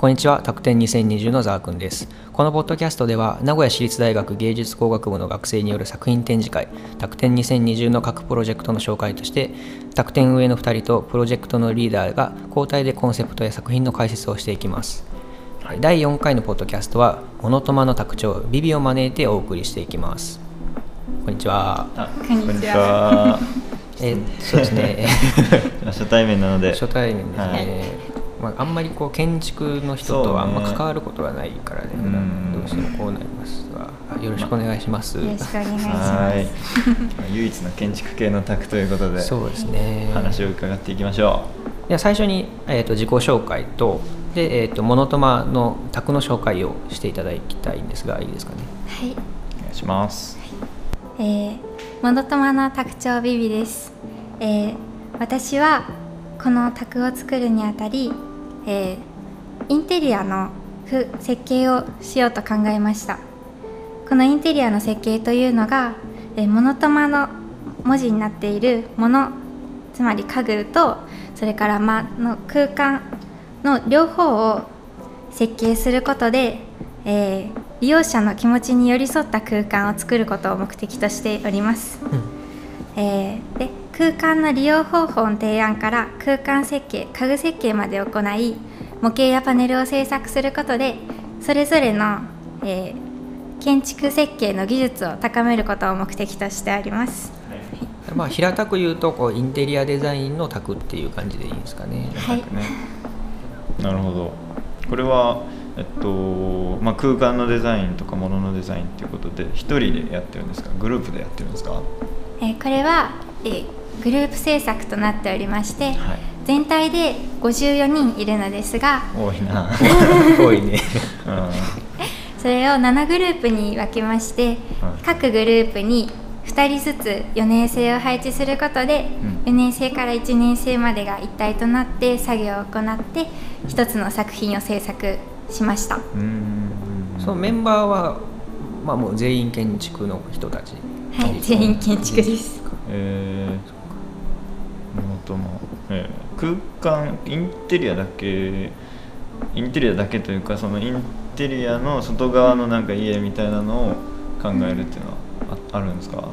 こんにちは、タクテン2020のザーくんです。このポッドキャストでは、名古屋市立大学芸術工学部の学生による作品展示会、タクテン2020の各プロジェクトの紹介として、タクテン上の2人とプロジェクトのリーダーが交代でコンセプトや作品の解説をしていきます。第4回のポッドキャストは、モノトマの卓長、ビビを招いてお送りしていきます。こんにちは。あこんにちはえーそうですね。初対面なので初対面ですね、はいまあ、あんまりこう建築の人とはあんま関わることがないからね。うん。どうしてもこうなりますがよろしくお願いします。よろしくお願いしまはい。す。唯一の建築系の宅ということでそうですね。話を伺っていきましょでは最初に、えー、と自己紹介とで、えー、とモノトマの宅の紹介をしていただきたいんですがいいですかね？はい、うお願いします。えー、モノトマの卓長ビビです。えー、私はこの卓を作るにあたり、えー、インテリアのふ設計をしようと考えました。このインテリアの設計というのが、えー、モノトマの文字になっているもの、つまり家具とそれから間の空間の両方を設計することで、えー利用者の気持ちに寄り添った空間を作ることを目的としております、えーで空間の利用方法の提案から空間設計家具設計まで行い模型やパネルを制作することでそれぞれの、えー建築設計の技術を高めることを目的としております。まあ平たく言うとこうインテリアデザインの宅っていう感じでいいんですかね。はい。ね。なるほど。これはえっとまあ、空間のデザインとか物のデザインっていうことで一人でやってるんですか？グループでやってるんですか？はえーこれは、えーグループ制作となっておりまして、い。全体で54人いるのですが多いな。多いね。それを7グループに分けまして、はい。各グループに2人ずつ4年生を配置することで、うん。4年生から1年生までが一体となって作業を行って一つの作品を制作しました、うん。うんそのメンバーは、まあ、もう全員建築の人たち。はい全員建築です。えー、モノトマ、え。ー空間インテリアだけインテリアだけというかそのインテリアの外側のなんか家みたいなのを考えるっていうのはああるんですか？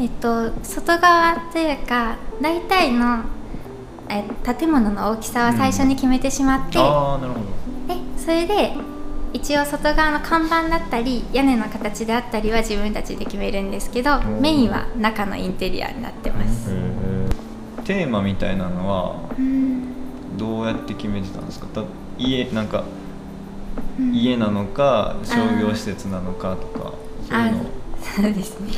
えっと外側というか大体のえ建物の大きさは最初に決めてしまって、ああなるほど。でそれで一応外側の看板だったり屋根の形であったりは自分たちで決めるんですけどんメインは中のインテリアになってます、テーマみたいなのはうん。どうやって決めてたんですか？た家なんかうん。家なのか商業施設なのかとかそういうの。をそうですね。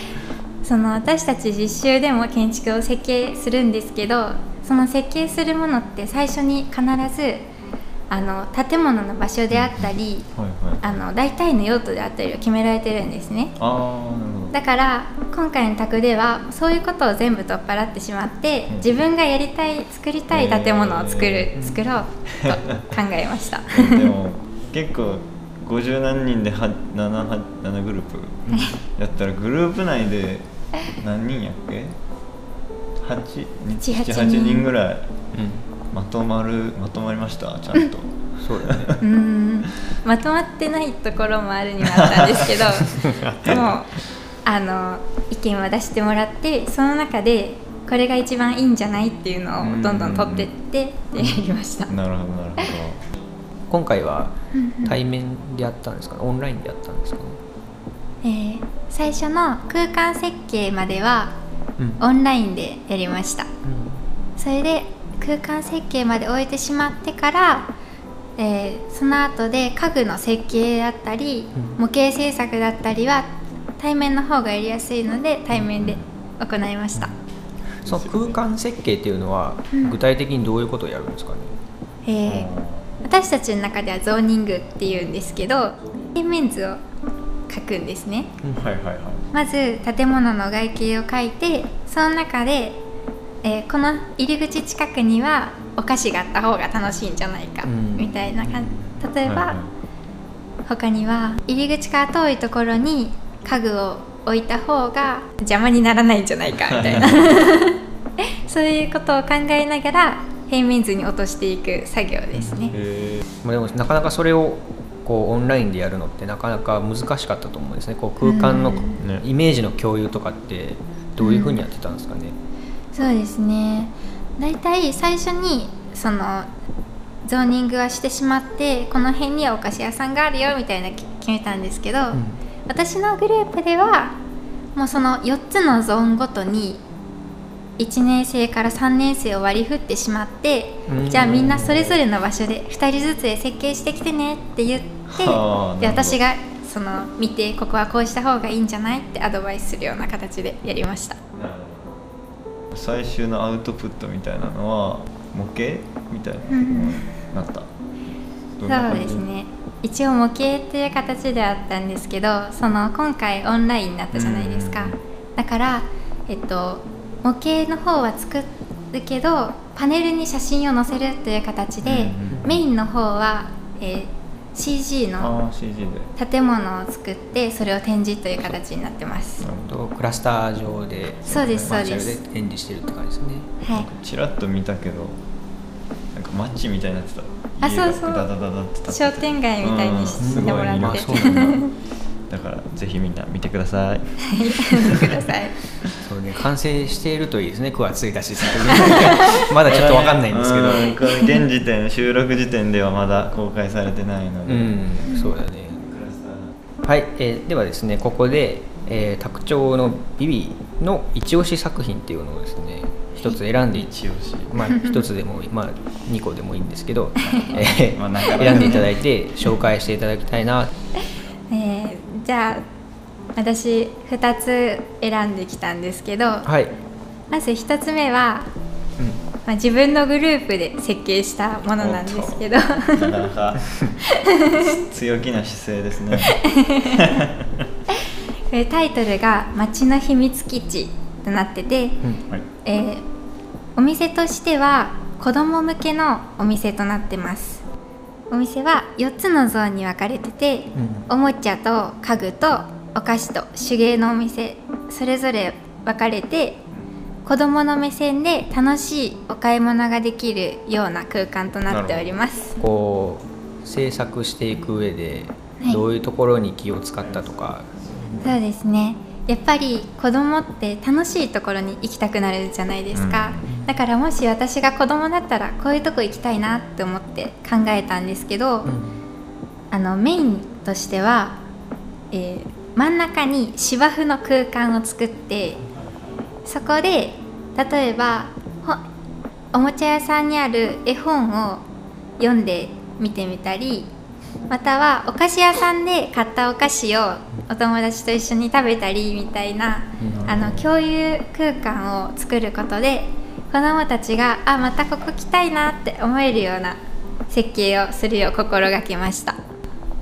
その私たち実習でも建築を設計するんですけどその設計するものって最初に必ずあの建物の場所であったりはいはい。あの大体の用途であったりを決められてるんですね。ああなるほど。だから今回の宅ではそういうことを全部取っ払ってしまって、うん。自分がやりたい作りたい建物を作る、へー作ろうと考えました。でも結構50何人で 7, 7グループ やったらグループ内で何人やっけ？7 8人ぐらいうん。まとまるまとまりました？ちゃんと。そうだね。うーん。まとまってないところもあるにはあったんですけどもうあの意見を出してもらってその中でこれが一番いいんじゃないっていうのをどんどん取ってってでやりました。なるほどなるほ今回はうんうん。対面でやったんですか？ねオンラインでやったんですか？ねえー最初の空間設計まではうん。オンラインでやりました。それで空間設計まで終えてしまってから、えーその後で家具の設計だったり、うん。模型制作だったりは対面の方がやりやすいので対面で行いました、その空間設計っていうのはうん。具体的にどういうことをやるんですかね、えー私たちの中ではゾーニングっていうんですけど平面図を描くんですね。どはいはいはい。まず建物の外形を描いてその中で、えーこの入り口近くにはお菓子があった方が楽しいんじゃないか、うん。みたいな感じ。例えば、はいはい。他には入り口から遠いところに家具を置いた方が邪魔にならないんじゃないか みたいな。そういうことを考えながら平面図に落としていく作業ですね。まあでもなかなかそれをこうオンラインでやるのってなかなか難しかったと思うんですね。こう空間のイメージの共有とかってどういうふうにやってたんですかね、そうですね。大体最初にそのゾーニングはしてしまってこの辺にはお菓子屋さんがあるよみたいなき決めたんですけど、うん私のグループではもうその4つのゾーンごとに1年生から3年生を割り振ってしまってうん。じゃあみんなそれぞれの場所で2人ずつで設計してきてねって言ってで私がその見てここはこうした方がいいんじゃないってアドバイスするような形でやりました。最終のアウトプットみたいなのは模型みたいななった、そうですね一応模型っていう形ではあったんですけどその今回オンラインになったじゃないですか。うんだからえっと模型の方は作るけどパネルに写真を載せるという形で、メインの方は、えー CG のああ CG で。建物を作ってそれを展示という形になってます。なるほど。とクラスター上でそうですそうです。で展示してるって感じですね。はい。ちらっと見たけどマッチみたいになってた。あそうそう。ダダダダって商店街みたいにしてもらって。うんすごいだ。だからぜひみんな見てください。見てください。そうね完成しているといいですね9月1日。で すまだちょっとわかんないんですけど。現時点収録時点ではまだ公開されてないので、うんそうだね。はい、えーではですねここで、えー、卓長のビビの一押し作品っていうのをですね一つ選んで一押し。まあ 一つでもまあ2個でもいいんですけど、えーまあなんか選んでいただいて紹介していただきたいな。えーじゃあ私2つ選んできたんですけど。はい、まず1つ目は、うん。まあ、自分のグループで設計したものなんですけど。なかなか 強気な姿勢ですね。タイトルが「町の秘密基地」となってて、うん。はい。えーお店としては子供向けのお店となってます。お店は4つのゾーンに分かれてて、おもちゃと家具とお菓子と手芸のお店それぞれ分かれて子供の目線で楽しいお買い物ができるような空間となっております。こう制作していく上ではい。どういうところに気を使ったとか、そうですねやっぱり子供って楽しいところに行きたくなるじゃないですか、だからもし私が子供だったらこういうとこ行きたいなって思って考えたんですけど、うん。あのメインとしては、えー真ん中に芝生の空間を作ってそこで例えばほおもちゃ屋さんにある絵本を読んでみてみたりまたはお菓子屋さんで買ったお菓子をお友達と一緒に食べたりみたいな、うん。あの共有空間を作ることで子どもたちがあまたここ来たいなって思えるような設計をするよう心がけました。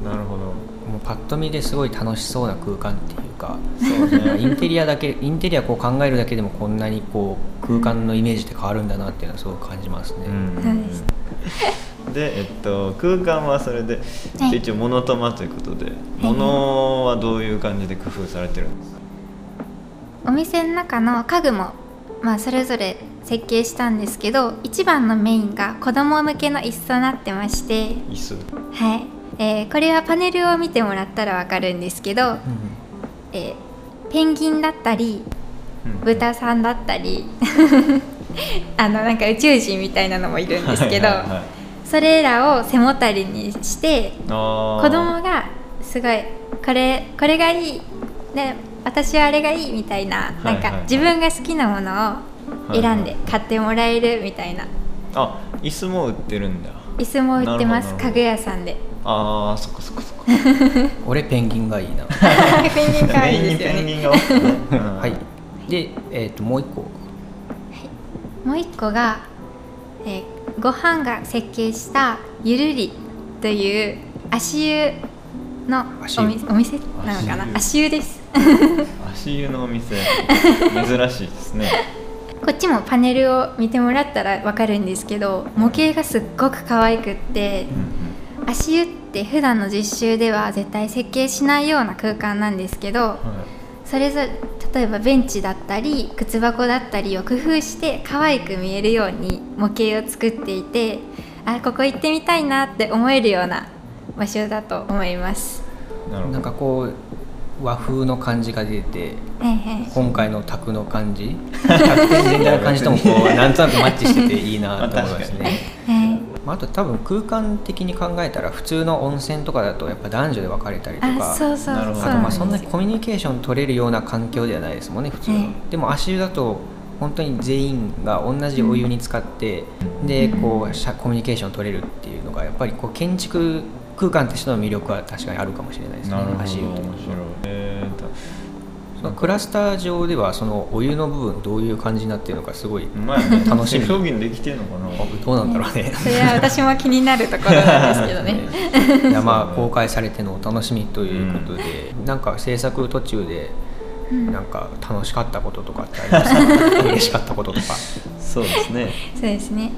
なるほど。もうパッと見ですごい楽しそうな空間っていうか。そうね。インテリアだけインテリアこう考えるだけでもこんなにこう空間のイメージって変わるんだなっていうのはすごく感じますね、うん。そうでえっと、空間はそれで、はい。一応モノトマということで、物はどういう感じで工夫されてるんですか？お店の中の家具も、まあ、それぞれ設計したんですけど一番のメインが子供向けの椅子となってまして、椅子。はい。えーこれはパネルを見てもらったらわかるんですけど、えーペンギンだったりうん豚さんだったり あのなんか宇宙人みたいなのもいるんですけど、はいはいはいそれらを背もたれにして子供がすごいこれこれがいい。で私はあれがいいみたいな,、はいはいなんか自分が好きなものを選んで買ってもらえるみたいな。あ椅子も売ってるんだ。椅子も売ってます家具屋さんで。ああそっかそっかそっか。俺ペンギンがいいな。ペンギン可愛いですよメインにペンギねンはい。で、えー、ともう一個。もう一個が、えーご飯が設計したゆるりという足湯のおみお店？なのかな？足足湯です。足湯のお店。珍しいですね。こっちもパネルを見てもらったらわかるんですけど模型がすっごく可愛くってうん足湯って普段の実習では絶対設計しないような空間なんですけどうんはそれぞれ例えばベンチだったり靴箱だったりを工夫して可愛く見えるように模型を作っていてあここ行ってみたいなって思えるような場所だと思います。なるほどなんかこう和風の感じが出て今回の卓の感じ？卓展全体の感じともこうなんとなくマッチしてていいなと思いますね。はいまあ、あと多分空間的に考えたら普通の温泉とかだとやっぱ男女で分かれたりとかあそうそうなるほど。そうあとまあそんなです。コミュニケーション取れるような環境ではないですもんね普通の、えでも足湯だと本当に全員が同じお湯に使って、でこうしゃコミュニケーション取れるっていうのがやっぱりこう建築空間としての魅力は確かにあるかもしれないですねなるほど面白い足湯とえーとそのクラスター上ではそのお湯の部分どういう感じになってるのかすごい楽しみ。表現できてんのかな？どうなんだろうね。それは私も気になるところなんですけどね。いやまあ公開されてのお楽しみということで、なんか制作途中でなんか楽しかったこととかってありますか？嬉しかったこととか。そうですね。そうですね。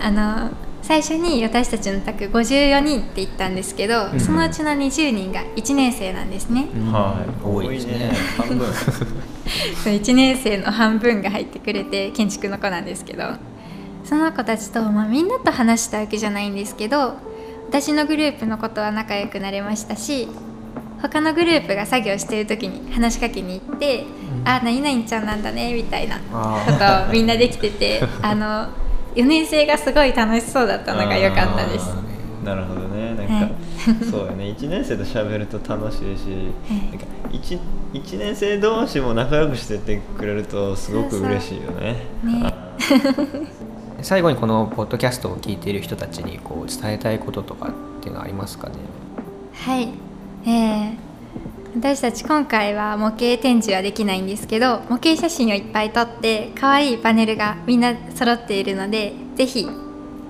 あの最初に私たちの宅54人って言ったんですけど、ん。そのうちの20人が1年生なんですね。はい。多いですね。半分。そう1年生の半分が入ってくれて建築の子なんですけど。その子たちと、まあ、みんなと話したわけじゃないんですけど私のグループのことは仲良くなれましたし他のグループが作業してる時に話しかけに行って「あ何々ちゃんなんだね」みたいなあことをみんなできてて あの4年生がすごい楽しそうだったのが良かったです。なるほどね。なんか、はいそうやね。1年生と喋ると楽しいし、はい。なんか 1, 1年生同士も仲良くしてってくれるとすごく嬉しいよね。ね。あ最後にこのポッドキャストを聞いている人たちにこう伝えたいこととかっていうのはありますかねはい、え ー私たち今回は模型展示はできないんですけど模型写真をいっぱい撮って可愛いパネルがみんな揃っているのでぜひ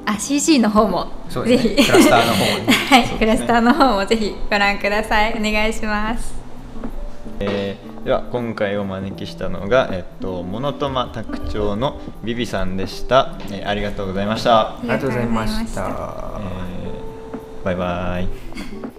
あ CG の方もうですね。ひ。クラスターの方に はい、クラスターの方もぜひご覧ください。お願いします。えーでは今回お招きしたのが、えっと、モノトマ卓長のビビさんでした、えーありがとうございました、ありがとうございました。えーバイバイ